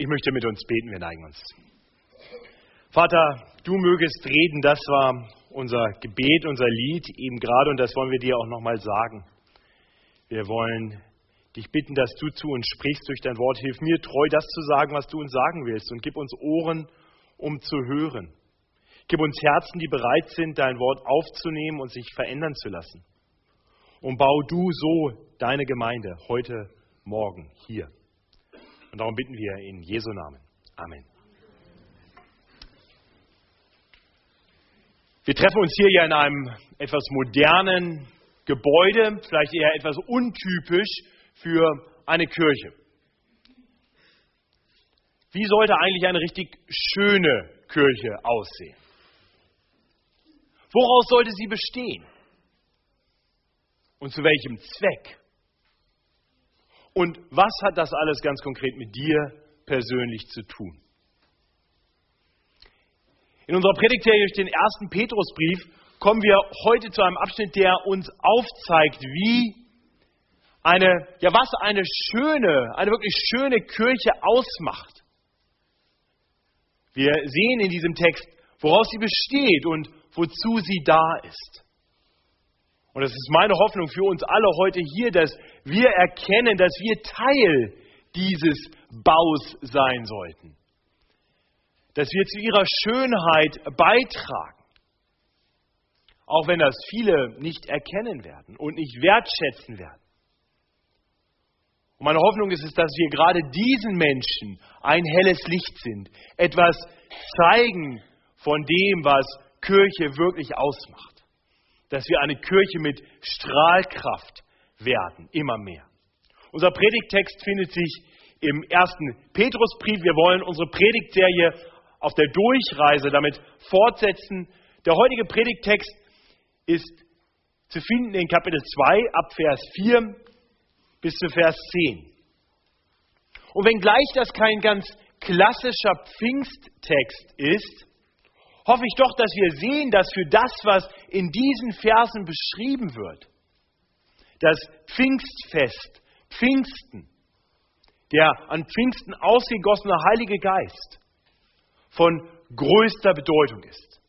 Ich möchte mit uns beten, wir neigen uns. Vater, du mögest reden, das war unser Gebet, unser Lied eben gerade und das wollen wir dir auch nochmal sagen. Wir wollen dich bitten, dass du zu uns sprichst durch dein Wort. Hilf mir treu, das zu sagen, was du uns sagen willst und gib uns Ohren, um zu hören. Gib uns Herzen, die bereit sind, dein Wort aufzunehmen und sich verändern zu lassen. Und bau du so deine Gemeinde heute, morgen, hier. Und darum bitten wir in Jesu Namen. Amen. Wir treffen uns hier ja in einem etwas modernen Gebäude, vielleicht eher etwas untypisch für eine Kirche. Wie sollte eigentlich eine richtig schöne Kirche aussehen? Woraus sollte sie bestehen? Und zu welchem Zweck? Und was hat das alles ganz konkret mit dir persönlich zu tun? In unserer Predigtserie durch den ersten Petrusbrief kommen wir heute zu einem Abschnitt, der uns aufzeigt, wie eine, ja, was eine schöne, eine wirklich schöne Kirche ausmacht. Wir sehen in diesem Text, woraus sie besteht und wozu sie da ist. Und es ist meine Hoffnung für uns alle heute hier, dass wir erkennen, dass wir Teil dieses Baus sein sollten. Dass wir zu ihrer Schönheit beitragen. Auch wenn das viele nicht erkennen werden und nicht wertschätzen werden. Und meine Hoffnung ist es, dass wir gerade diesen Menschen ein helles Licht sind, etwas zeigen von dem, was Kirche wirklich ausmacht dass wir eine Kirche mit Strahlkraft werden, immer mehr. Unser Predigttext findet sich im ersten Petrusbrief. Wir wollen unsere Predigtserie auf der Durchreise damit fortsetzen. Der heutige Predigttext ist zu finden in Kapitel 2 ab Vers 4 bis zu Vers 10. Und wenngleich das kein ganz klassischer Pfingsttext ist, hoffe ich doch, dass wir sehen, dass für das, was in diesen Versen beschrieben wird, das Pfingstfest, Pfingsten, der an Pfingsten ausgegossene Heilige Geist von größter Bedeutung ist.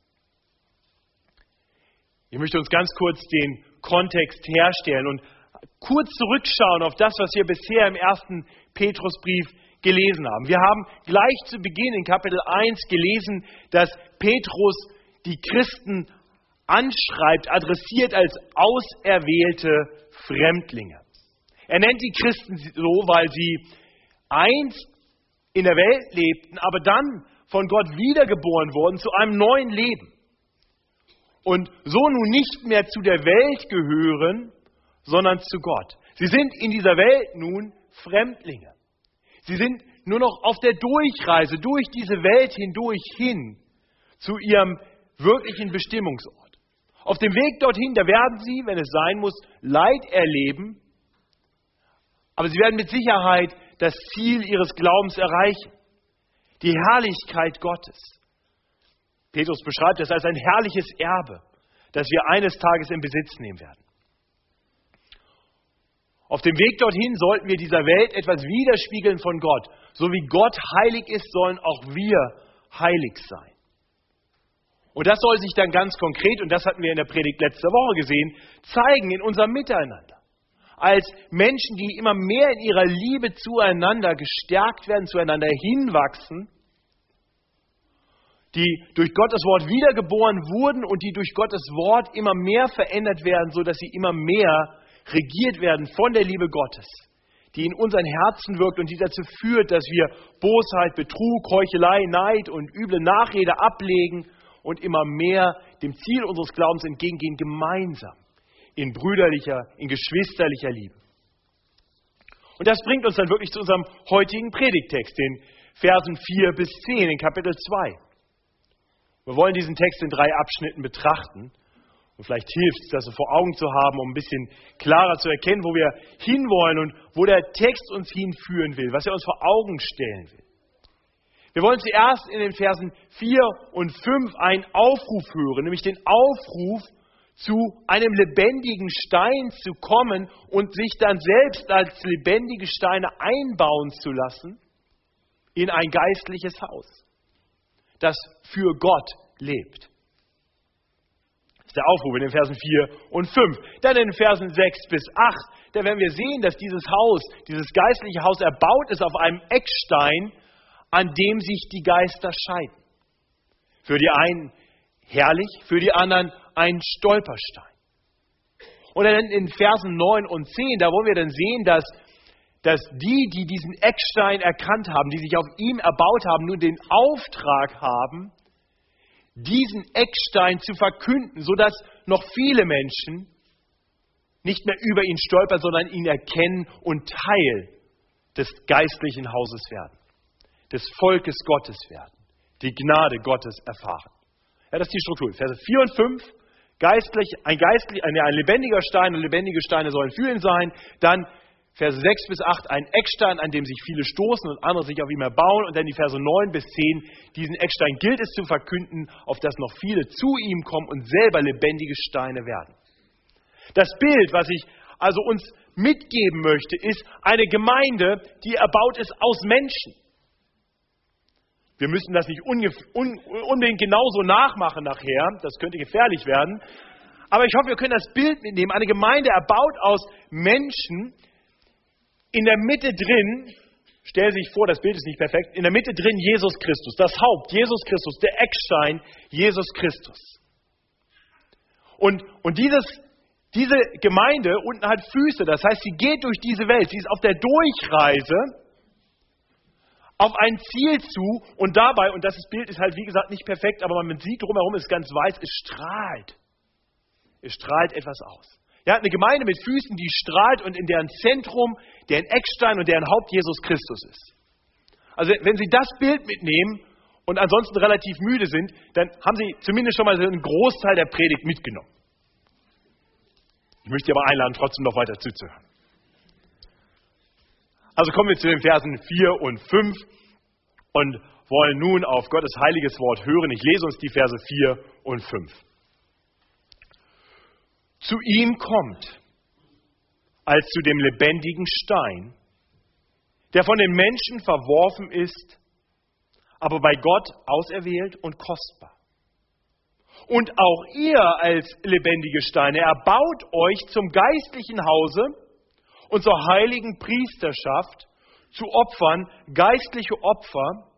Ich möchte uns ganz kurz den Kontext herstellen und kurz zurückschauen auf das, was wir bisher im ersten Petrusbrief gelesen haben. Wir haben gleich zu Beginn in Kapitel 1 gelesen, dass Petrus die Christen anschreibt, adressiert als auserwählte Fremdlinge. Er nennt die Christen so, weil sie einst in der Welt lebten, aber dann von Gott wiedergeboren wurden zu einem neuen Leben. Und so nun nicht mehr zu der Welt gehören, sondern zu Gott. Sie sind in dieser Welt nun Fremdlinge. Sie sind nur noch auf der Durchreise durch diese Welt hindurch hin zu ihrem wirklichen Bestimmungsort. Auf dem Weg dorthin, da werden sie, wenn es sein muss, Leid erleben, aber sie werden mit Sicherheit das Ziel ihres Glaubens erreichen, die Herrlichkeit Gottes. Petrus beschreibt das als ein herrliches Erbe, das wir eines Tages in Besitz nehmen werden. Auf dem Weg dorthin sollten wir dieser Welt etwas widerspiegeln von Gott. So wie Gott heilig ist, sollen auch wir heilig sein. Und das soll sich dann ganz konkret, und das hatten wir in der Predigt letzte Woche gesehen, zeigen in unserem Miteinander. Als Menschen, die immer mehr in ihrer Liebe zueinander gestärkt werden, zueinander hinwachsen, die durch Gottes Wort wiedergeboren wurden und die durch Gottes Wort immer mehr verändert werden, sodass sie immer mehr regiert werden von der Liebe Gottes, die in unseren Herzen wirkt und die dazu führt, dass wir Bosheit, Betrug, Heuchelei, Neid und üble Nachrede ablegen und immer mehr dem Ziel unseres Glaubens entgegengehen, gemeinsam in brüderlicher, in geschwisterlicher Liebe. Und das bringt uns dann wirklich zu unserem heutigen Predigtext, den Versen 4 bis 10 in Kapitel 2. Wir wollen diesen Text in drei Abschnitten betrachten. Und vielleicht hilft es, das so vor Augen zu haben, um ein bisschen klarer zu erkennen, wo wir hinwollen und wo der Text uns hinführen will, was er uns vor Augen stellen will. Wir wollen zuerst in den Versen 4 und 5 einen Aufruf hören, nämlich den Aufruf, zu einem lebendigen Stein zu kommen und sich dann selbst als lebendige Steine einbauen zu lassen, in ein geistliches Haus, das für Gott lebt. Ist der Aufruf in den Versen 4 und 5. Dann in den Versen 6 bis 8, da werden wir sehen, dass dieses Haus, dieses geistliche Haus erbaut ist auf einem Eckstein, an dem sich die Geister scheiden. Für die einen herrlich, für die anderen ein Stolperstein. Und dann in Versen 9 und 10, da wollen wir dann sehen, dass, dass die, die diesen Eckstein erkannt haben, die sich auf ihm erbaut haben, nun den Auftrag haben, diesen Eckstein zu verkünden, sodass noch viele Menschen nicht mehr über ihn stolpern, sondern ihn erkennen und Teil des geistlichen Hauses werden, des Volkes Gottes werden, die Gnade Gottes erfahren. Ja, das ist die Struktur. Verse 4 und 5, geistlich, ein, geistlich, ein, ein lebendiger Stein und lebendige Steine sollen für ihn sein. Dann Verse 6 bis 8, ein Eckstein, an dem sich viele stoßen und andere sich auf ihm erbauen. Und dann die Verse 9 bis 10, diesen Eckstein gilt es zu verkünden, auf das noch viele zu ihm kommen und selber lebendige Steine werden. Das Bild, was ich also uns mitgeben möchte, ist eine Gemeinde, die erbaut ist aus Menschen. Wir müssen das nicht unbedingt genauso nachmachen nachher, das könnte gefährlich werden. Aber ich hoffe, wir können das Bild mitnehmen. Eine Gemeinde erbaut aus Menschen, in der Mitte drin, stell sich vor, das Bild ist nicht perfekt, in der Mitte drin Jesus Christus, das Haupt, Jesus Christus, der Eckstein, Jesus Christus. Und, und dieses, diese Gemeinde unten hat Füße, das heißt, sie geht durch diese Welt, sie ist auf der Durchreise auf ein Ziel zu und dabei, und das Bild ist halt wie gesagt nicht perfekt, aber man sieht drumherum, ist ganz weiß, es strahlt. Es strahlt etwas aus. Ja, eine Gemeinde mit Füßen, die strahlt und in deren Zentrum, deren Eckstein und deren Haupt Jesus Christus ist. Also wenn Sie das Bild mitnehmen und ansonsten relativ müde sind, dann haben Sie zumindest schon mal einen Großteil der Predigt mitgenommen. Ich möchte Sie aber einladen, trotzdem noch weiter zuzuhören. Also kommen wir zu den Versen 4 und 5 und wollen nun auf Gottes heiliges Wort hören. Ich lese uns die Verse 4 und 5. Zu ihm kommt als zu dem lebendigen Stein, der von den Menschen verworfen ist, aber bei Gott auserwählt und kostbar. Und auch ihr als lebendige Steine erbaut euch zum geistlichen Hause und zur heiligen Priesterschaft zu Opfern, geistliche Opfer,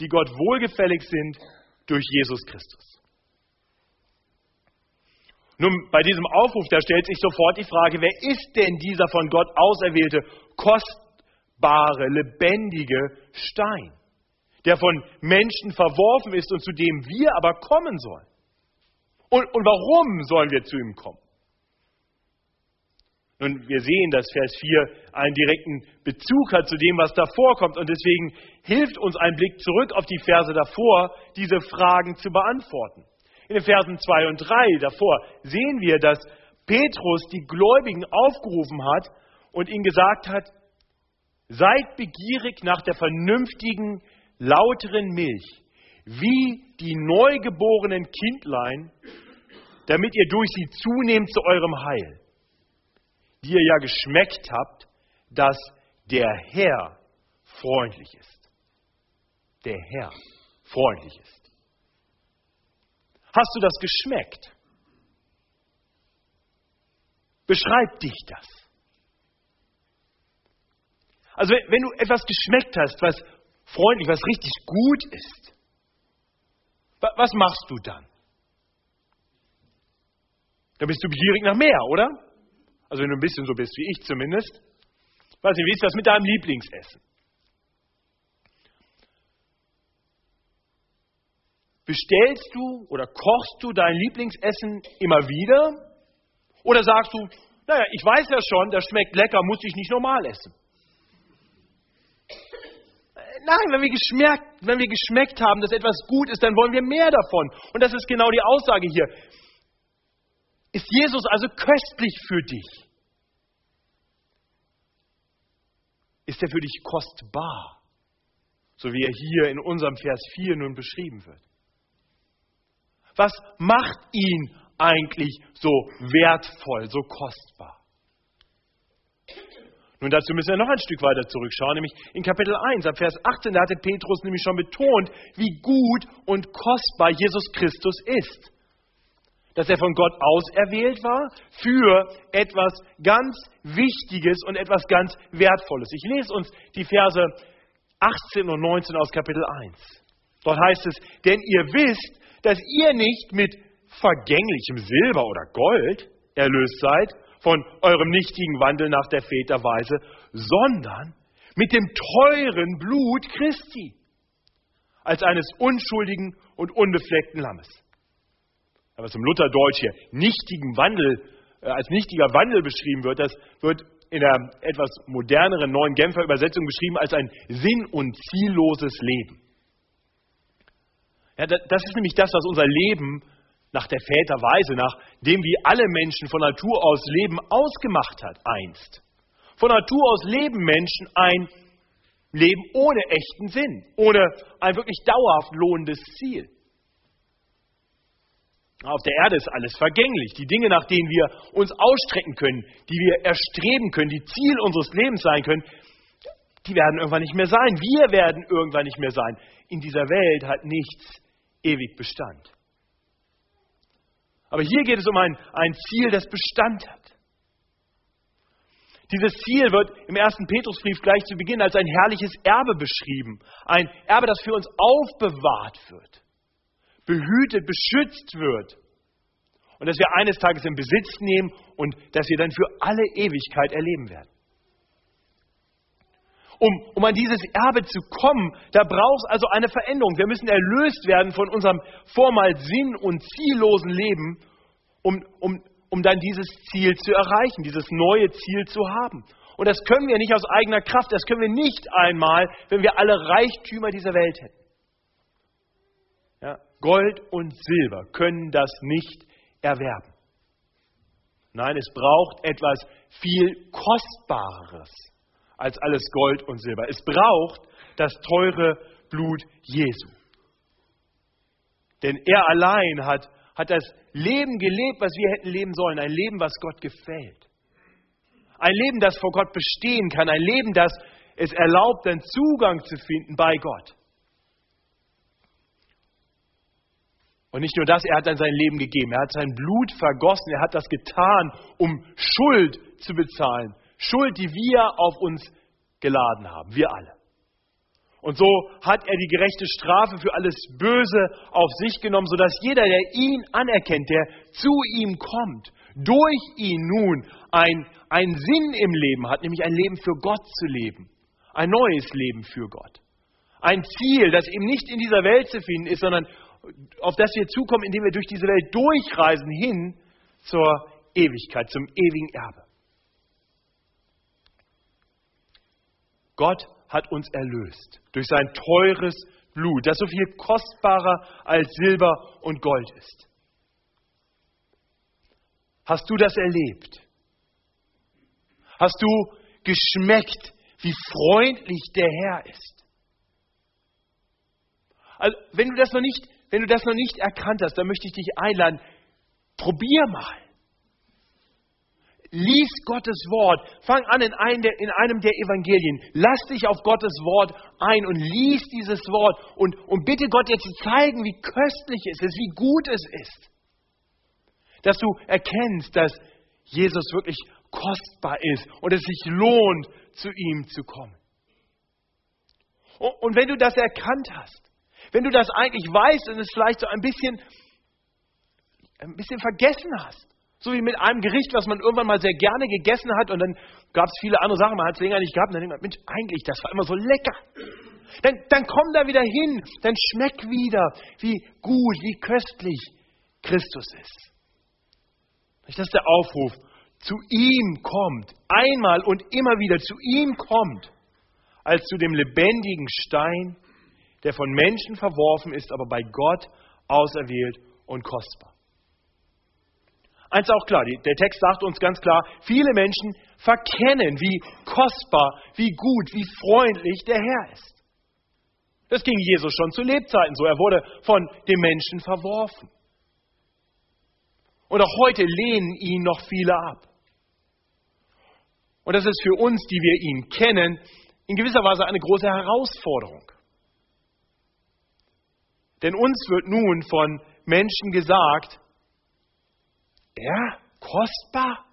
die Gott wohlgefällig sind durch Jesus Christus. Nun, bei diesem Aufruf, da stellt sich sofort die Frage, wer ist denn dieser von Gott auserwählte, kostbare, lebendige Stein, der von Menschen verworfen ist und zu dem wir aber kommen sollen? Und, und warum sollen wir zu ihm kommen? Nun, wir sehen, dass Vers 4 einen direkten Bezug hat zu dem, was davor kommt. Und deswegen hilft uns ein Blick zurück auf die Verse davor, diese Fragen zu beantworten. In den Versen 2 und 3 davor sehen wir, dass Petrus die Gläubigen aufgerufen hat und ihnen gesagt hat, seid begierig nach der vernünftigen, lauteren Milch, wie die neugeborenen Kindlein, damit ihr durch sie zunehmt zu eurem Heil die ihr ja geschmeckt habt, dass der Herr freundlich ist. Der Herr freundlich ist. Hast du das geschmeckt? Beschreib dich das. Also wenn du etwas geschmeckt hast, was freundlich, was richtig gut ist, was machst du dann? Dann bist du begierig nach mehr, oder? Also wenn du ein bisschen so bist wie ich zumindest. Weiß nicht, wie ist das mit deinem Lieblingsessen? Bestellst du oder kochst du dein Lieblingsessen immer wieder? Oder sagst du, naja, ich weiß ja schon, das schmeckt lecker, muss ich nicht normal essen? Nein, wenn wir, geschmeckt, wenn wir geschmeckt haben, dass etwas gut ist, dann wollen wir mehr davon. Und das ist genau die Aussage hier. Ist Jesus also köstlich für dich? Ist er für dich kostbar? So wie er hier in unserem Vers 4 nun beschrieben wird. Was macht ihn eigentlich so wertvoll, so kostbar? Nun, dazu müssen wir noch ein Stück weiter zurückschauen, nämlich in Kapitel 1, ab Vers 18, da hatte Petrus nämlich schon betont, wie gut und kostbar Jesus Christus ist. Dass er von Gott auserwählt war für etwas ganz Wichtiges und etwas ganz Wertvolles. Ich lese uns die Verse 18 und 19 aus Kapitel 1. Dort heißt es, denn ihr wisst, dass ihr nicht mit vergänglichem Silber oder Gold erlöst seid, von eurem nichtigen Wandel nach der Väterweise, sondern mit dem teuren Blut Christi, als eines unschuldigen und unbefleckten Lammes. Aber zum Lutherdeutsch hier nichtigen Wandel, äh, als nichtiger Wandel beschrieben wird, das wird in der etwas moderneren neuen Genfer Übersetzung beschrieben als ein sinn- und zielloses Leben. Ja, das ist nämlich das, was unser Leben nach der Väterweise, nach dem wie alle Menschen von Natur aus leben, ausgemacht hat einst. Von Natur aus leben Menschen ein Leben ohne echten Sinn, ohne ein wirklich dauerhaft lohnendes Ziel. Auf der Erde ist alles vergänglich. Die Dinge, nach denen wir uns ausstrecken können, die wir erstreben können, die Ziel unseres Lebens sein können, die werden irgendwann nicht mehr sein. Wir werden irgendwann nicht mehr sein. In dieser Welt hat nichts ewig Bestand. Aber hier geht es um ein, ein Ziel, das Bestand hat. Dieses Ziel wird im ersten Petrusbrief gleich zu Beginn als ein herrliches Erbe beschrieben. Ein Erbe, das für uns aufbewahrt wird, behütet, beschützt wird. Und das wir eines Tages in Besitz nehmen und das wir dann für alle Ewigkeit erleben werden. Um, um an dieses Erbe zu kommen, da braucht es also eine Veränderung. Wir müssen erlöst werden von unserem vormals sinn- und ziellosen Leben, um, um, um dann dieses Ziel zu erreichen, dieses neue Ziel zu haben. Und das können wir nicht aus eigener Kraft, das können wir nicht einmal, wenn wir alle Reichtümer dieser Welt hätten. Ja, Gold und Silber können das nicht erwerben. Nein, es braucht etwas viel Kostbareres als alles Gold und Silber. Es braucht das teure Blut Jesu. Denn er allein hat, hat das Leben gelebt, was wir hätten leben sollen. Ein Leben, was Gott gefällt. Ein Leben, das vor Gott bestehen kann. Ein Leben, das es erlaubt, einen Zugang zu finden bei Gott. Und nicht nur das, er hat dann sein Leben gegeben. Er hat sein Blut vergossen. Er hat das getan, um Schuld zu bezahlen. Schuld, die wir auf uns geladen haben, wir alle. Und so hat er die gerechte Strafe für alles Böse auf sich genommen, sodass jeder, der ihn anerkennt, der zu ihm kommt, durch ihn nun ein, einen Sinn im Leben hat, nämlich ein Leben für Gott zu leben. Ein neues Leben für Gott. Ein Ziel, das eben nicht in dieser Welt zu finden ist, sondern auf das wir zukommen, indem wir durch diese Welt durchreisen hin zur Ewigkeit, zum ewigen Erbe. Gott hat uns erlöst durch sein teures Blut, das so viel kostbarer als Silber und Gold ist. Hast du das erlebt? Hast du geschmeckt, wie freundlich der Herr ist? Also, wenn du das noch nicht, wenn du das noch nicht erkannt hast, dann möchte ich dich einladen, probier mal. Lies Gottes Wort. Fang an in einem, der, in einem der Evangelien. Lass dich auf Gottes Wort ein und lies dieses Wort und, und bitte Gott dir zu zeigen, wie köstlich es ist, wie gut es ist. Dass du erkennst, dass Jesus wirklich kostbar ist und es sich lohnt, zu ihm zu kommen. Und wenn du das erkannt hast, wenn du das eigentlich weißt und es vielleicht so ein bisschen, ein bisschen vergessen hast, so wie mit einem Gericht, was man irgendwann mal sehr gerne gegessen hat und dann gab es viele andere Sachen, man hat es länger nicht gehabt und dann denkt man, Mensch, eigentlich, das war immer so lecker. Dann, dann komm da wieder hin, dann schmeck wieder, wie gut, wie köstlich Christus ist. Das ist der Aufruf. Zu ihm kommt, einmal und immer wieder zu ihm kommt, als zu dem lebendigen Stein, der von Menschen verworfen ist, aber bei Gott auserwählt und kostbar. Eins auch klar, der Text sagt uns ganz klar, viele Menschen verkennen, wie kostbar, wie gut, wie freundlich der Herr ist. Das ging Jesus schon zu Lebzeiten so. Er wurde von den Menschen verworfen. Und auch heute lehnen ihn noch viele ab. Und das ist für uns, die wir ihn kennen, in gewisser Weise eine große Herausforderung. Denn uns wird nun von Menschen gesagt, er, kostbar,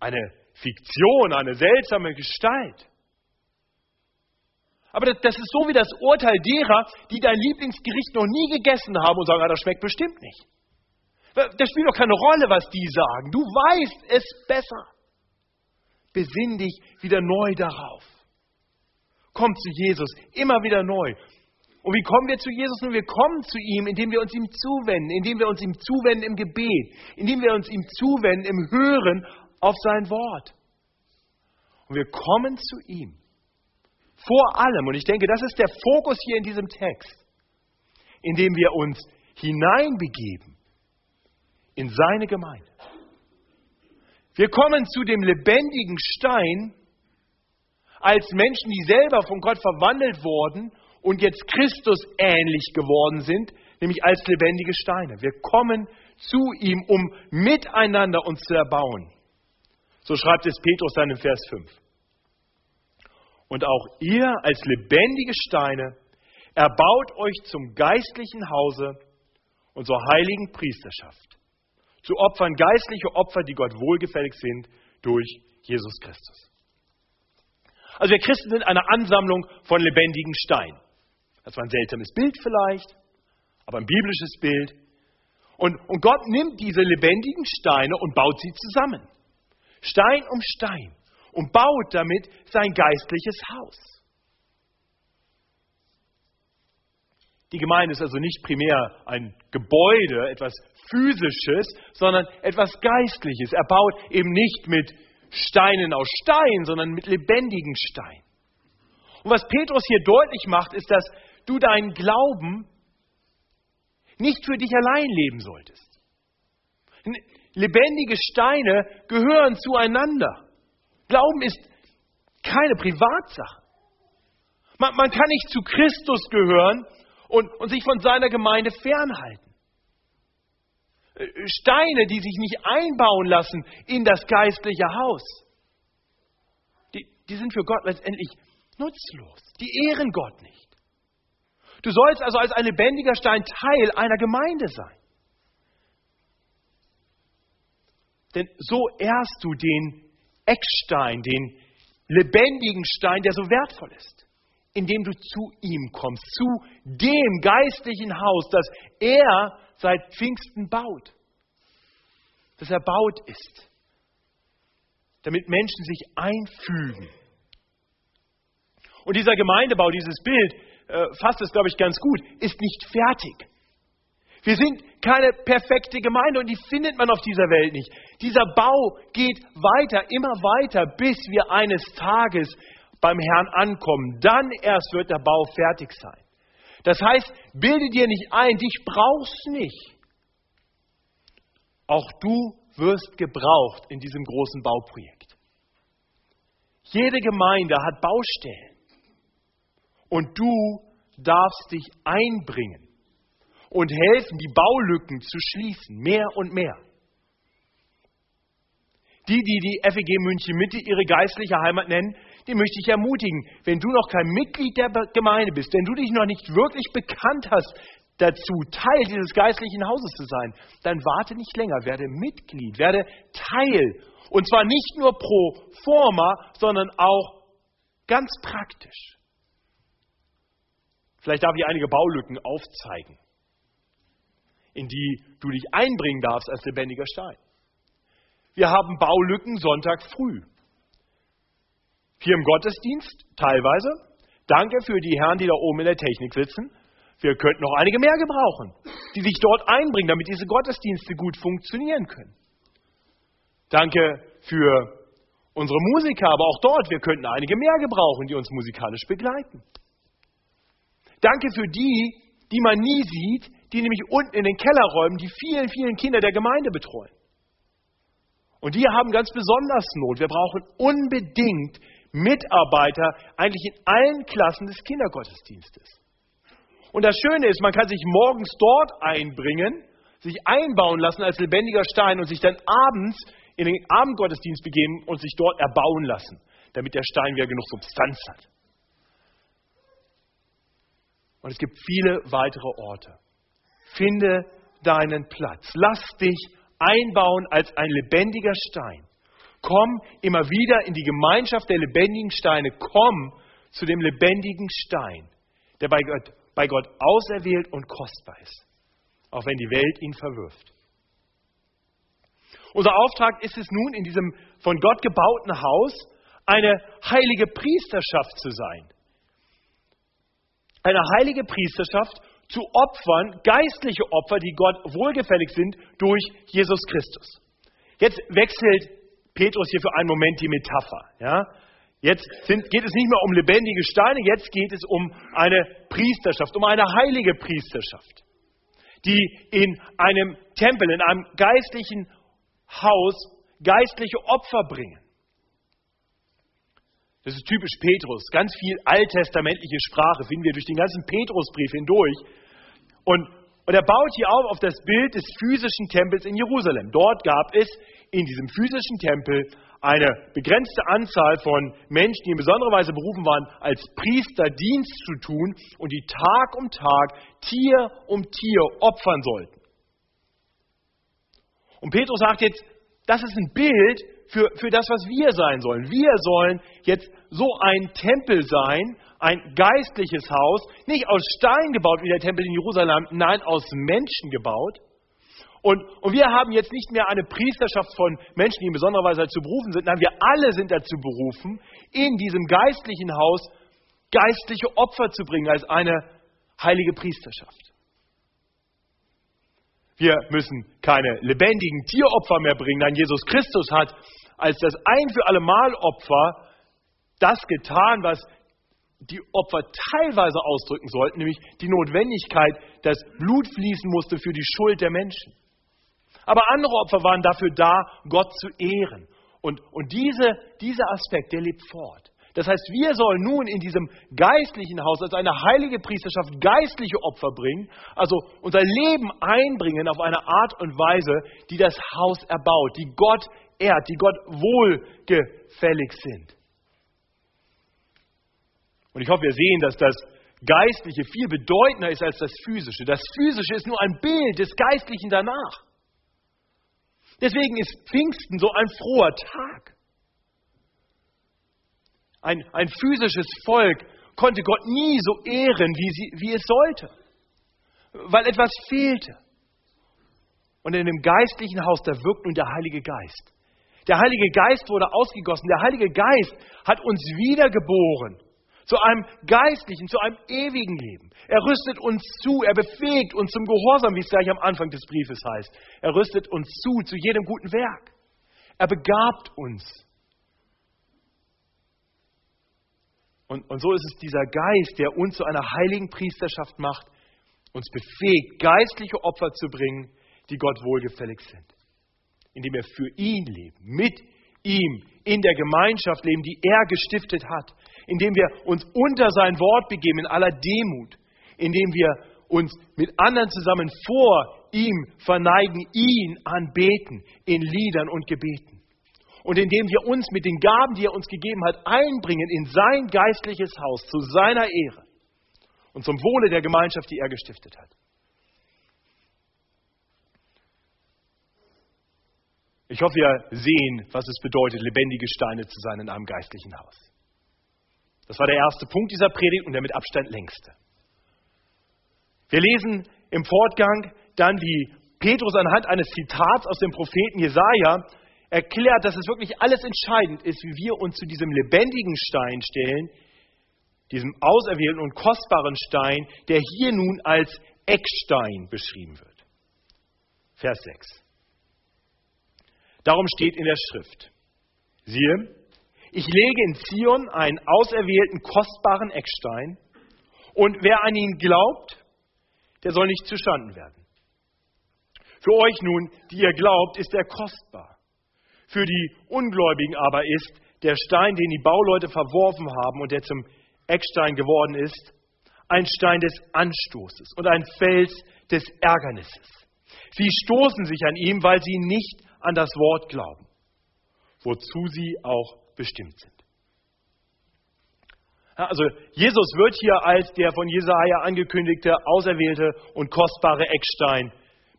eine Fiktion, eine seltsame Gestalt. Aber das, das, ist so wie das Urteil derer, die dein Lieblingsgericht noch nie gegessen haben und sagen, ah, das schmeckt bestimmt nicht. Das spielt doch keine Rolle, was die sagen. Du weißt es besser. Besinn dich wieder neu darauf. Komm zu Jesus, immer wieder neu. Und wie kommen wir zu Jesus? Nun, wir kommen zu ihm, indem wir uns ihm zuwenden, indem wir uns ihm zuwenden im Gebet, indem wir uns ihm zuwenden im Hören auf sein Wort. Und wir kommen zu ihm. Vor allem, und ich denke, das ist der Fokus hier in diesem Text, indem wir uns hineinbegeben in seine Gemeinde. Wir kommen zu dem lebendigen Stein als Menschen, die selber von Gott verwandelt wurden und jetzt Christus ähnlich geworden sind, nämlich als lebendige Steine. Wir kommen zu ihm, um miteinander uns zu erbauen. So schreibt es Petrus dann im Vers 5. Und auch ihr als lebendige Steine erbaut euch zum geistlichen Hause und zur heiligen Priesterschaft, zu Opfern geistliche Opfer, die Gott wohlgefällig sind durch Jesus Christus. Also wir Christen sind eine Ansammlung von lebendigen Steinen. Das war ein seltsames Bild vielleicht, aber ein biblisches Bild. Und, und Gott nimmt diese lebendigen Steine und baut sie zusammen. Stein um Stein und baut damit sein geistliches Haus. Die Gemeinde ist also nicht primär ein Gebäude, etwas Physisches, sondern etwas Geistliches. Er baut eben nicht mit Steinen aus Stein, sondern mit lebendigen Steinen. Und was Petrus hier deutlich macht, ist, dass du deinen Glauben nicht für dich allein leben solltest. Lebendige Steine gehören zueinander. Glauben ist keine Privatsache. Man, man kann nicht zu Christus gehören und, und sich von seiner Gemeinde fernhalten. Äh, Steine, die sich nicht einbauen lassen in das geistliche Haus, die, die sind für Gott letztendlich nutzlos. Die ehren Gott nicht. Du sollst also als ein lebendiger Stein Teil einer Gemeinde sein. Denn so ehrst du den Eckstein, den lebendigen Stein, der so wertvoll ist, indem du zu ihm kommst, zu dem geistlichen Haus, das er seit Pfingsten baut, das erbaut ist, damit Menschen sich einfügen. Und dieser Gemeindebau, dieses Bild, äh, fasst es, glaube ich, ganz gut, ist nicht fertig. Wir sind keine perfekte Gemeinde und die findet man auf dieser Welt nicht. Dieser Bau geht weiter, immer weiter, bis wir eines Tages beim Herrn ankommen. Dann erst wird der Bau fertig sein. Das heißt, bilde dir nicht ein, dich brauchst nicht. Auch du wirst gebraucht in diesem großen Bauprojekt. Jede Gemeinde hat Baustellen. Und du darfst dich einbringen und helfen, die Baulücken zu schließen, mehr und mehr. Die, die die FEG München Mitte ihre geistliche Heimat nennen, die möchte ich ermutigen. Wenn du noch kein Mitglied der Gemeinde bist, wenn du dich noch nicht wirklich bekannt hast dazu, Teil dieses geistlichen Hauses zu sein, dann warte nicht länger, werde Mitglied, werde Teil. Und zwar nicht nur pro forma, sondern auch ganz praktisch. Vielleicht darf ich einige Baulücken aufzeigen in die du dich einbringen darfst als lebendiger Stein. Wir haben Baulücken Sonntag früh. Hier im Gottesdienst teilweise. Danke für die Herren, die da oben in der Technik sitzen. Wir könnten noch einige mehr gebrauchen, die sich dort einbringen, damit diese Gottesdienste gut funktionieren können. Danke für unsere Musiker, aber auch dort, wir könnten einige mehr gebrauchen, die uns musikalisch begleiten. Danke für die, die man nie sieht, die nämlich unten in den Kellerräumen die vielen, vielen Kinder der Gemeinde betreuen. Und die haben ganz besonders Not. Wir brauchen unbedingt Mitarbeiter eigentlich in allen Klassen des Kindergottesdienstes. Und das Schöne ist, man kann sich morgens dort einbringen, sich einbauen lassen als lebendiger Stein und sich dann abends in den Abendgottesdienst begeben und sich dort erbauen lassen, damit der Stein wieder genug Substanz hat. Und es gibt viele weitere Orte. Finde deinen Platz. Lass dich einbauen als ein lebendiger Stein. Komm immer wieder in die Gemeinschaft der lebendigen Steine. Komm zu dem lebendigen Stein, der bei Gott, bei Gott auserwählt und kostbar ist, auch wenn die Welt ihn verwirft. Unser Auftrag ist es nun, in diesem von Gott gebauten Haus eine heilige Priesterschaft zu sein. Eine heilige Priesterschaft zu Opfern, geistliche Opfer, die Gott wohlgefällig sind durch Jesus Christus. Jetzt wechselt Petrus hier für einen Moment die Metapher. Ja? Jetzt sind, geht es nicht mehr um lebendige Steine, jetzt geht es um eine Priesterschaft, um eine heilige Priesterschaft, die in einem Tempel, in einem geistlichen Haus geistliche Opfer bringen. Das ist typisch Petrus. Ganz viel alttestamentliche Sprache finden wir durch den ganzen Petrusbrief hindurch. Und, und er baut hier auf auf das Bild des physischen Tempels in Jerusalem. Dort gab es in diesem physischen Tempel eine begrenzte Anzahl von Menschen, die in besonderer Weise berufen waren, als Priester Dienst zu tun und die Tag um Tag Tier um Tier opfern sollten. Und Petrus sagt jetzt, das ist ein Bild für, für das, was wir sein sollen. Wir sollen jetzt so ein Tempel sein, ein geistliches Haus, nicht aus Stein gebaut wie der Tempel in Jerusalem, nein, aus Menschen gebaut. Und, und wir haben jetzt nicht mehr eine Priesterschaft von Menschen, die in besonderer Weise dazu berufen sind, nein, wir alle sind dazu berufen, in diesem geistlichen Haus geistliche Opfer zu bringen als eine heilige Priesterschaft. Wir müssen keine lebendigen Tieropfer mehr bringen. Nein, Jesus Christus hat als das ein für alle Mal Opfer das getan, was die Opfer teilweise ausdrücken sollten, nämlich die Notwendigkeit, dass Blut fließen musste für die Schuld der Menschen. Aber andere Opfer waren dafür da, Gott zu ehren. Und, und diese, dieser Aspekt, der lebt fort. Das heißt, wir sollen nun in diesem geistlichen Haus als eine heilige Priesterschaft geistliche Opfer bringen, also unser Leben einbringen auf eine Art und Weise, die das Haus erbaut, die Gott ehrt, die Gott wohlgefällig sind. Und ich hoffe, wir sehen, dass das Geistliche viel bedeutender ist als das Physische. Das Physische ist nur ein Bild des Geistlichen danach. Deswegen ist Pfingsten so ein froher Tag. Ein, ein physisches Volk konnte Gott nie so ehren, wie, sie, wie es sollte, weil etwas fehlte. Und in dem geistlichen Haus, da wirkt nun der Heilige Geist. Der Heilige Geist wurde ausgegossen. Der Heilige Geist hat uns wiedergeboren zu einem geistlichen, zu einem ewigen Leben. Er rüstet uns zu, er befähigt uns zum Gehorsam, wie es gleich am Anfang des Briefes heißt. Er rüstet uns zu, zu jedem guten Werk. Er begabt uns Und, und so ist es dieser Geist, der uns zu einer heiligen Priesterschaft macht, uns befähigt, geistliche Opfer zu bringen, die Gott wohlgefällig sind. Indem wir für ihn leben, mit ihm in der Gemeinschaft leben, die er gestiftet hat. Indem wir uns unter sein Wort begeben in aller Demut. Indem wir uns mit anderen zusammen vor ihm verneigen, ihn anbeten in Liedern und Gebeten und indem wir uns mit den Gaben, die er uns gegeben hat, einbringen in sein geistliches Haus zu seiner Ehre und zum Wohle der Gemeinschaft, die er gestiftet hat. Ich hoffe, wir sehen, was es bedeutet, lebendige Steine zu sein in einem geistlichen Haus. Das war der erste Punkt dieser Predigt und der mit Abstand längste. Wir lesen im Fortgang dann, wie Petrus anhand eines Zitats aus dem Propheten Jesaja erklärt, dass es wirklich alles entscheidend ist, wie wir uns zu diesem lebendigen Stein stellen, diesem auserwählten und kostbaren Stein, der hier nun als Eckstein beschrieben wird. Vers 6. Darum steht in der Schrift, siehe, ich lege in Zion einen auserwählten, kostbaren Eckstein, und wer an ihn glaubt, der soll nicht zustanden werden. Für euch nun, die ihr glaubt, ist er kostbar. Für die Ungläubigen aber ist der Stein, den die Bauleute verworfen haben und der zum Eckstein geworden ist, ein Stein des Anstoßes und ein Fels des Ärgernisses. Sie stoßen sich an ihm, weil sie nicht an das Wort glauben. wozu sie auch bestimmt sind. Also Jesus wird hier als der von Jesaja angekündigte, auserwählte und kostbare Eckstein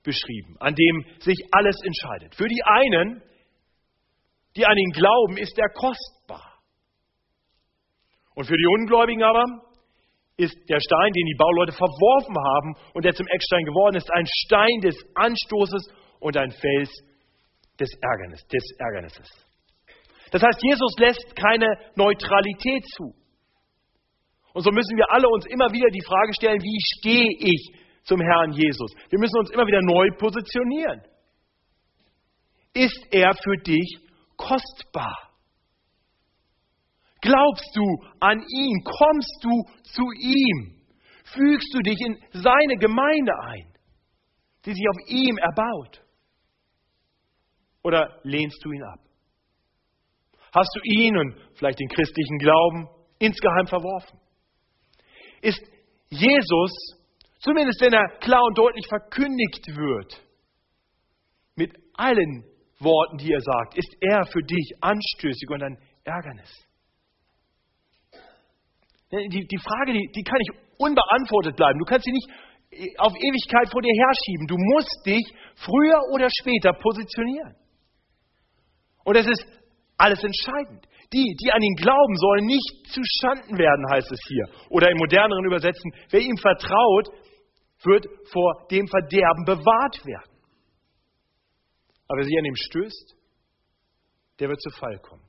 beschrieben, an dem sich alles entscheidet. Für die einen, die an ihn glauben, ist er kostbar. Und für die Ungläubigen aber ist der Stein, den die Bauleute verworfen haben und der zum Eckstein geworden ist, ein Stein des Anstoßes und ein Fels des, Ärgernis, des Ärgernisses. Das heißt, Jesus lässt keine Neutralität zu. Und so müssen wir alle uns immer wieder die Frage stellen, wie stehe ich zum Herrn Jesus? Wir müssen uns immer wieder neu positionieren. Ist er für dich kostbar? Glaubst du an ihn? Kommst du zu ihm? Fügst du dich in seine Gemeinde ein, die sich auf ihm erbaut? Oder lehnst du ihn ab? Hast du ihn und vielleicht den christlichen Glauben insgeheim verworfen? Ist Jesus, zumindest wenn er klar und deutlich verkündigt wird, mit allen Worten, die er sagt, ist er für dich anstößig und ein Ärgernis? Die, die Frage, die, die kann nicht unbeantwortet bleiben. Du kannst sie nicht auf Ewigkeit vor dir herschieben. Du musst dich früher oder später positionieren. Und es ist alles entscheidend. Die, die an ihn glauben, sollen nicht zu Schanden werden, heißt es hier. Oder in moderneren Übersetzen, wer ihm vertraut, wird vor dem Verderben bewahrt werden. Aber wer sich an ihm stößt, der wird zu Fall kommen.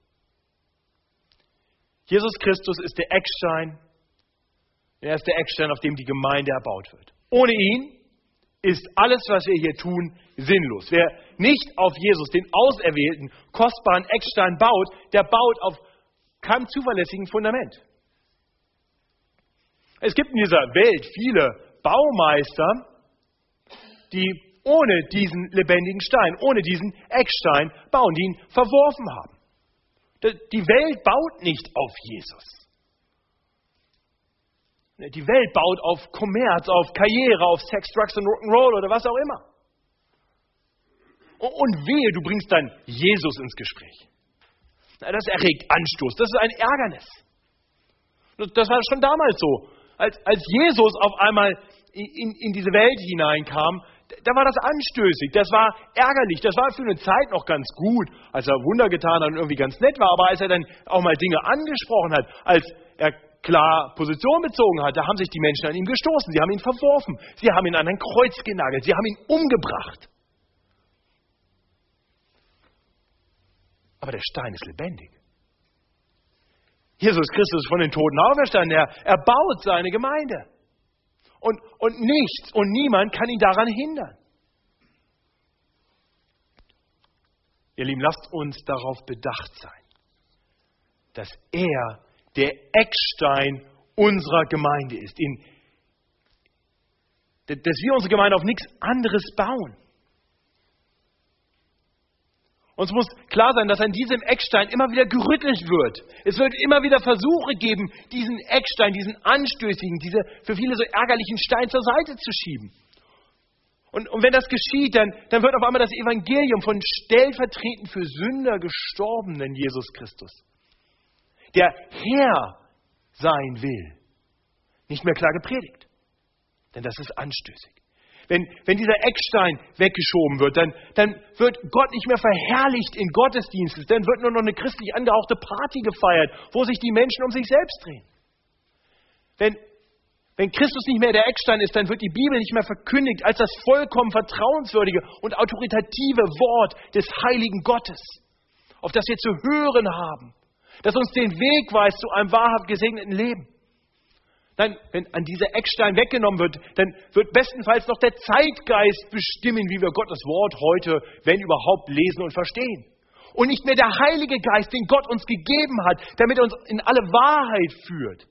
Jesus Christus ist der Eckstein. Er ist der Eckstein, auf dem die Gemeinde erbaut wird. Ohne ihn ist alles, was wir hier tun, sinnlos. Wer nicht auf Jesus, den auserwählten, kostbaren Eckstein baut, der baut auf keinem zuverlässigen Fundament. Es gibt in dieser Welt viele Baumeister, die ohne diesen lebendigen Stein, ohne diesen Eckstein bauen, die ihn verworfen haben. Die Welt baut nicht auf Jesus. Die Welt baut auf Kommerz, auf Karriere, auf Sex, Drugs und Rock'n'Roll oder was auch immer. Und wehe, du bringst dann Jesus ins Gespräch. Das erregt Anstoß, das ist ein Ärgernis. Das war schon damals so. Als, als Jesus auf einmal in, in diese Welt hineinkam, da war das anstößig, das war ärgerlich, das war für eine Zeit noch ganz gut, als er Wunder getan hat und irgendwie ganz nett war, aber als er dann auch mal Dinge angesprochen hat, als er klar Position bezogen hat, da haben sich die Menschen an ihm gestoßen, sie haben ihn verworfen, sie haben ihn an ein Kreuz genagelt, sie haben ihn umgebracht. Aber der Stein ist lebendig. Jesus Christus ist von den Toten auferstanden. Er, er baut seine Gemeinde. Und, und nichts und niemand kann ihn daran hindern. Ihr Lieben, lasst uns darauf bedacht sein, dass er der Eckstein unserer Gemeinde ist. In, dass wir unsere Gemeinde auf nichts anderes bauen. Uns muss klar sein, dass an diesem Eckstein immer wieder gerüttelt wird. Es wird immer wieder Versuche geben, diesen Eckstein, diesen anstößigen, diese für viele so ärgerlichen Stein zur Seite zu schieben. Und, und wenn das geschieht, dann, dann wird auf einmal das Evangelium von stellvertretend für Sünder gestorbenen Jesus Christus der Herr sein will, nicht mehr klar gepredigt. Denn das ist anstößig. Wenn, wenn dieser Eckstein weggeschoben wird, dann, dann wird Gott nicht mehr verherrlicht in Gottesdiensten, dann wird nur noch eine christlich angehauchte Party gefeiert, wo sich die Menschen um sich selbst drehen. Wenn, wenn Christus nicht mehr der Eckstein ist, dann wird die Bibel nicht mehr verkündigt als das vollkommen vertrauenswürdige und autoritative Wort des heiligen Gottes, auf das wir zu hören haben das uns den Weg weist zu einem wahrhaft gesegneten Leben. Nein, wenn an dieser Eckstein weggenommen wird, dann wird bestenfalls noch der Zeitgeist bestimmen, wie wir Gottes Wort heute, wenn überhaupt, lesen und verstehen. Und nicht mehr der Heilige Geist, den Gott uns gegeben hat, damit er uns in alle Wahrheit führt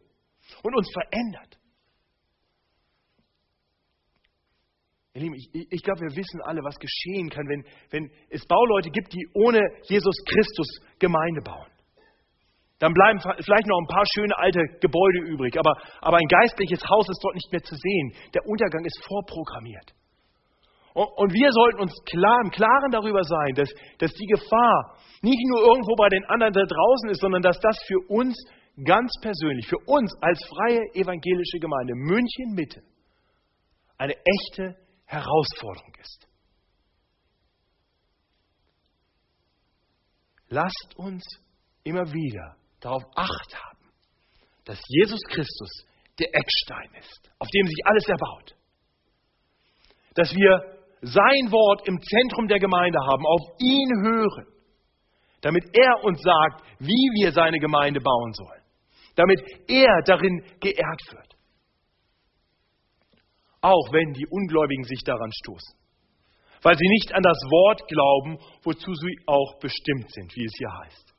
und uns verändert. Ihr Lieben, ich, ich glaube, wir wissen alle, was geschehen kann, wenn, wenn es Bauleute gibt, die ohne Jesus Christus Gemeinde bauen. Dann bleiben vielleicht noch ein paar schöne alte Gebäude übrig, aber, aber ein geistliches Haus ist dort nicht mehr zu sehen. Der Untergang ist vorprogrammiert. Und wir sollten uns klar, im Klaren darüber sein, dass, dass die Gefahr nicht nur irgendwo bei den anderen da draußen ist, sondern dass das für uns ganz persönlich, für uns als freie evangelische Gemeinde München Mitte eine echte Herausforderung ist. Lasst uns immer wieder darauf acht haben, dass Jesus Christus der Eckstein ist, auf dem sich alles erbaut. Dass wir sein Wort im Zentrum der Gemeinde haben, auf ihn hören, damit er uns sagt, wie wir seine Gemeinde bauen sollen, damit er darin geehrt wird. Auch wenn die Ungläubigen sich daran stoßen, weil sie nicht an das Wort glauben, wozu sie auch bestimmt sind, wie es hier heißt.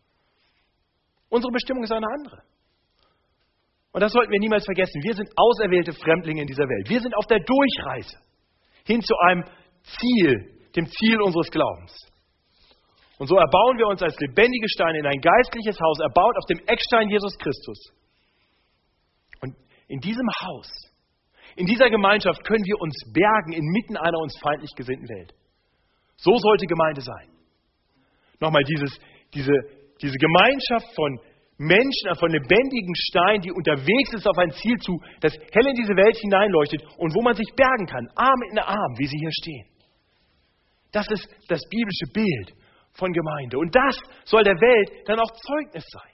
Unsere Bestimmung ist eine andere. Und das sollten wir niemals vergessen. Wir sind auserwählte Fremdlinge in dieser Welt. Wir sind auf der Durchreise hin zu einem Ziel, dem Ziel unseres Glaubens. Und so erbauen wir uns als lebendige Steine in ein geistliches Haus, erbaut auf dem Eckstein Jesus Christus. Und in diesem Haus, in dieser Gemeinschaft können wir uns bergen inmitten einer uns feindlich gesinnten Welt. So sollte Gemeinde sein. Nochmal dieses, diese, diese Gemeinschaft von Menschen, von lebendigen Steinen, die unterwegs ist auf ein Ziel zu, das hell in diese Welt hineinleuchtet und wo man sich bergen kann, Arm in Arm, wie sie hier stehen. Das ist das biblische Bild von Gemeinde. Und das soll der Welt dann auch Zeugnis sein.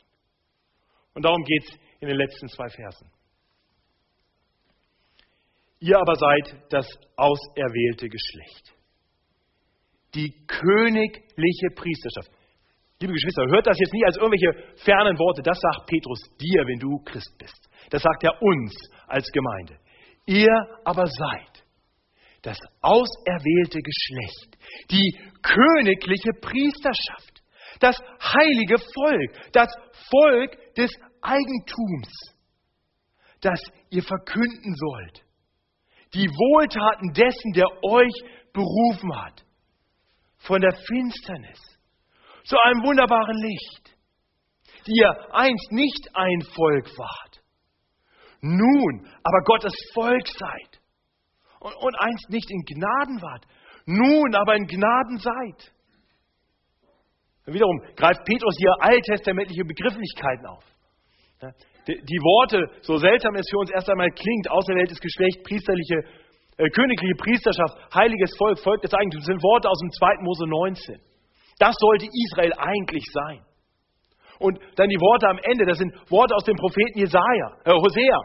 Und darum geht es in den letzten zwei Versen. Ihr aber seid das auserwählte Geschlecht, die königliche Priesterschaft. Liebe Geschwister, hört das jetzt nicht als irgendwelche fernen Worte. Das sagt Petrus dir, wenn du Christ bist. Das sagt er uns als Gemeinde. Ihr aber seid das auserwählte Geschlecht, die königliche Priesterschaft, das heilige Volk, das Volk des Eigentums, das ihr verkünden sollt. Die Wohltaten dessen, der euch berufen hat, von der Finsternis zu einem wunderbaren Licht, die ihr einst nicht ein Volk wart, nun aber Gottes Volk seid und, und einst nicht in Gnaden wart, nun aber in Gnaden seid. Und wiederum greift Petrus hier alttestamentliche Begrifflichkeiten auf. Die Worte, so seltsam es für uns erst einmal klingt, auserwähltes Geschlecht, priesterliche, äh, königliche Priesterschaft, heiliges Volk, Volk des Eigentums, sind Worte aus dem 2. Mose 19. Das sollte Israel eigentlich sein. Und dann die Worte am Ende, das sind Worte aus dem Propheten Jesaja, äh, Hosea.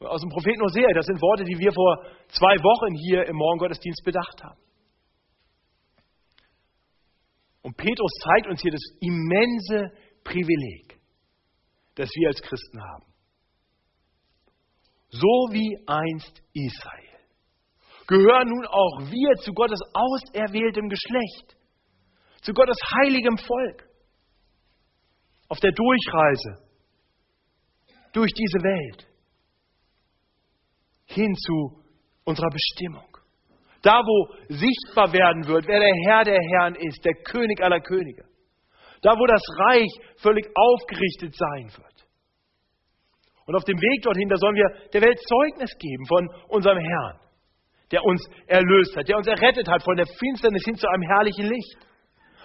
Aus dem Propheten Hosea, das sind Worte, die wir vor zwei Wochen hier im Morgengottesdienst bedacht haben. Und Petrus zeigt uns hier das immense Privileg, das wir als Christen haben. So wie einst Israel gehören nun auch wir zu Gottes auserwähltem Geschlecht zu Gottes heiligem Volk auf der Durchreise durch diese Welt hin zu unserer Bestimmung. Da, wo sichtbar werden wird, wer der Herr der Herren ist, der König aller Könige. Da, wo das Reich völlig aufgerichtet sein wird. Und auf dem Weg dorthin, da sollen wir der Welt Zeugnis geben von unserem Herrn, der uns erlöst hat, der uns errettet hat von der Finsternis hin zu einem herrlichen Licht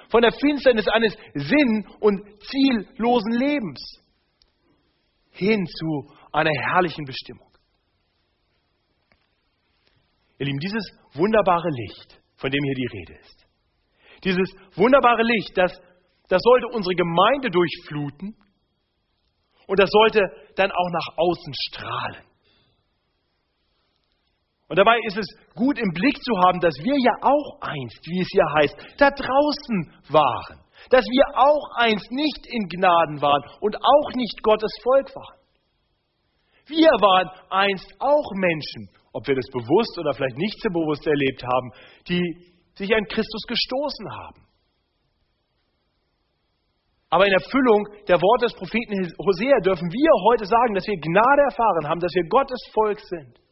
von der Finsternis eines sinn- und ziellosen Lebens hin zu einer herrlichen Bestimmung. Ihr Lieben, dieses wunderbare Licht, von dem hier die Rede ist, dieses wunderbare Licht, das, das sollte unsere Gemeinde durchfluten und das sollte dann auch nach außen strahlen. Und dabei ist es gut im Blick zu haben, dass wir ja auch einst, wie es hier heißt, da draußen waren. Dass wir auch einst nicht in Gnaden waren und auch nicht Gottes Volk waren. Wir waren einst auch Menschen, ob wir das bewusst oder vielleicht nicht so bewusst erlebt haben, die sich an Christus gestoßen haben. Aber in Erfüllung der Worte des Propheten Hosea dürfen wir heute sagen, dass wir Gnade erfahren haben, dass wir Gottes Volk sind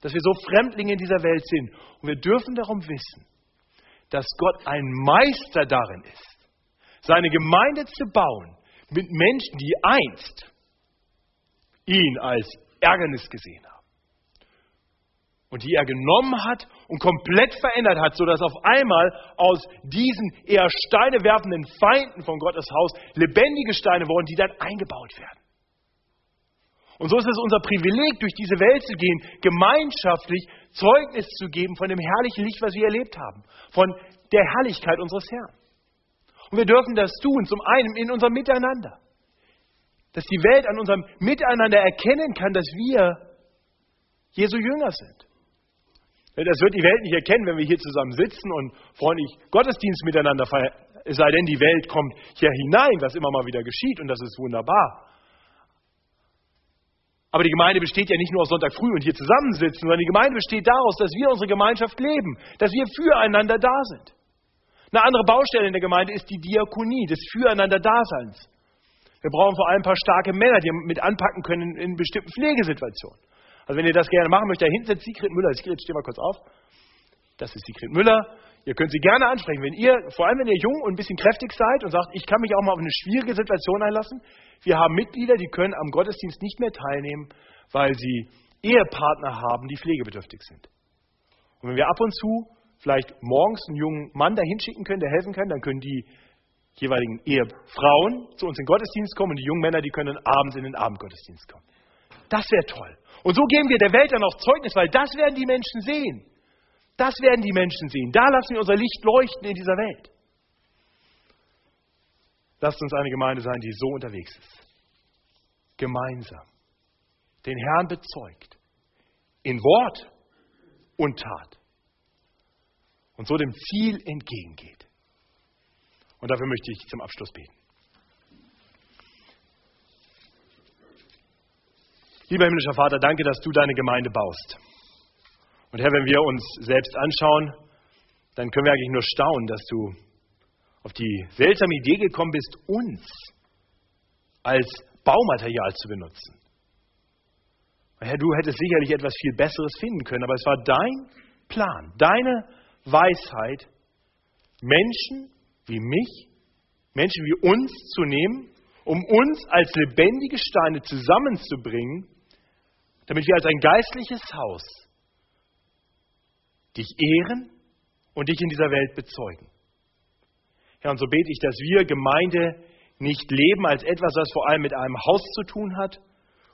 dass wir so Fremdlinge in dieser Welt sind. Und wir dürfen darum wissen, dass Gott ein Meister darin ist, seine Gemeinde zu bauen mit Menschen, die einst ihn als Ärgernis gesehen haben. und die er genommen hat und komplett verändert hat, sodass auf einmal aus diesen eher Steine werfenden Feinden von Gottes Haus lebendige Steine wurden, die dann eingebaut werden. Und so ist es unser Privileg, durch diese Welt zu gehen, gemeinschaftlich Zeugnis zu geben von dem herrlichen Licht, was wir erlebt haben, von der Herrlichkeit unseres Herrn. Und wir dürfen das tun, zum einen in unserem Miteinander, dass die Welt an unserem Miteinander erkennen kann, dass wir Jesu Jünger sind. Das wird die Welt nicht erkennen, wenn wir hier zusammen sitzen und freundlich Gottesdienst miteinander feiern. Es sei denn, die Welt kommt hier hinein, was immer mal wieder geschieht, und das ist wunderbar. Aber die Gemeinde besteht ja nicht nur aus Sonntag früh und hier zusammensitzen, sondern die Gemeinde besteht daraus, dass wir unsere Gemeinschaft leben, dass wir füreinander da sind. Eine andere Baustelle in der Gemeinde ist die Diakonie, des Füreinander-Daseins. Wir brauchen vor allem ein paar starke Männer, die mit anpacken können in bestimmten Pflegesituationen. Also wenn ihr das gerne machen möchtet, da hinten sitzt Sigrid Müller. Sigrid, steh mal kurz auf. Das ist Sigrid Müller. Ihr könnt sie gerne ansprechen. Wenn ihr, vor allem wenn ihr jung und ein bisschen kräftig seid und sagt, ich kann mich auch mal auf eine schwierige Situation einlassen. Wir haben Mitglieder, die können am Gottesdienst nicht mehr teilnehmen, weil sie Ehepartner haben, die pflegebedürftig sind. Und wenn wir ab und zu vielleicht morgens einen jungen Mann da hinschicken können, der helfen kann, dann können die jeweiligen Ehefrauen zu uns in den Gottesdienst kommen und die jungen Männer, die können abends in den Abendgottesdienst kommen. Das wäre toll. Und so geben wir der Welt dann auch Zeugnis, weil das werden die Menschen sehen. Das werden die Menschen sehen. Da lassen wir unser Licht leuchten in dieser Welt. Lasst uns eine Gemeinde sein, die so unterwegs ist. Gemeinsam. Den Herrn bezeugt. In Wort und Tat. Und so dem Ziel entgegengeht. Und dafür möchte ich zum Abschluss beten. Lieber himmlischer Vater, danke, dass du deine Gemeinde baust. Und Herr, wenn wir uns selbst anschauen, dann können wir eigentlich nur staunen, dass du auf die seltsame Idee gekommen bist, uns als Baumaterial zu benutzen. Herr, du hättest sicherlich etwas viel Besseres finden können, aber es war dein Plan, deine Weisheit, Menschen wie mich, Menschen wie uns zu nehmen, um uns als lebendige Steine zusammenzubringen damit wir als ein geistliches Haus dich ehren und dich in dieser Welt bezeugen. Ja, und so bete ich, dass wir Gemeinde nicht leben als etwas, was vor allem mit einem Haus zu tun hat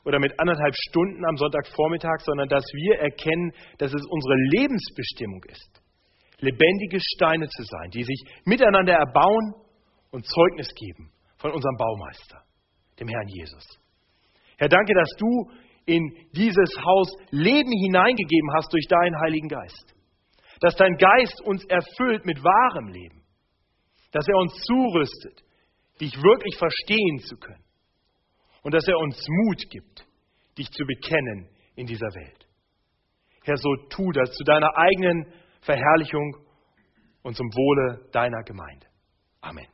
oder mit anderthalb Stunden am Sonntagvormittag, sondern dass wir erkennen, dass es unsere Lebensbestimmung ist, lebendige Steine zu sein, die sich miteinander erbauen und Zeugnis geben von unserem Baumeister, dem Herrn Jesus. Herr, danke, dass du in dieses Haus Leben hineingegeben hast durch deinen Heiligen Geist. Dass dein Geist uns erfüllt mit wahrem Leben. Dass er uns zurüstet, dich wirklich verstehen zu können. Und dass er uns Mut gibt, dich zu bekennen in dieser Welt. Herr, so tu das zu deiner eigenen Verherrlichung und zum Wohle deiner Gemeinde. Amen.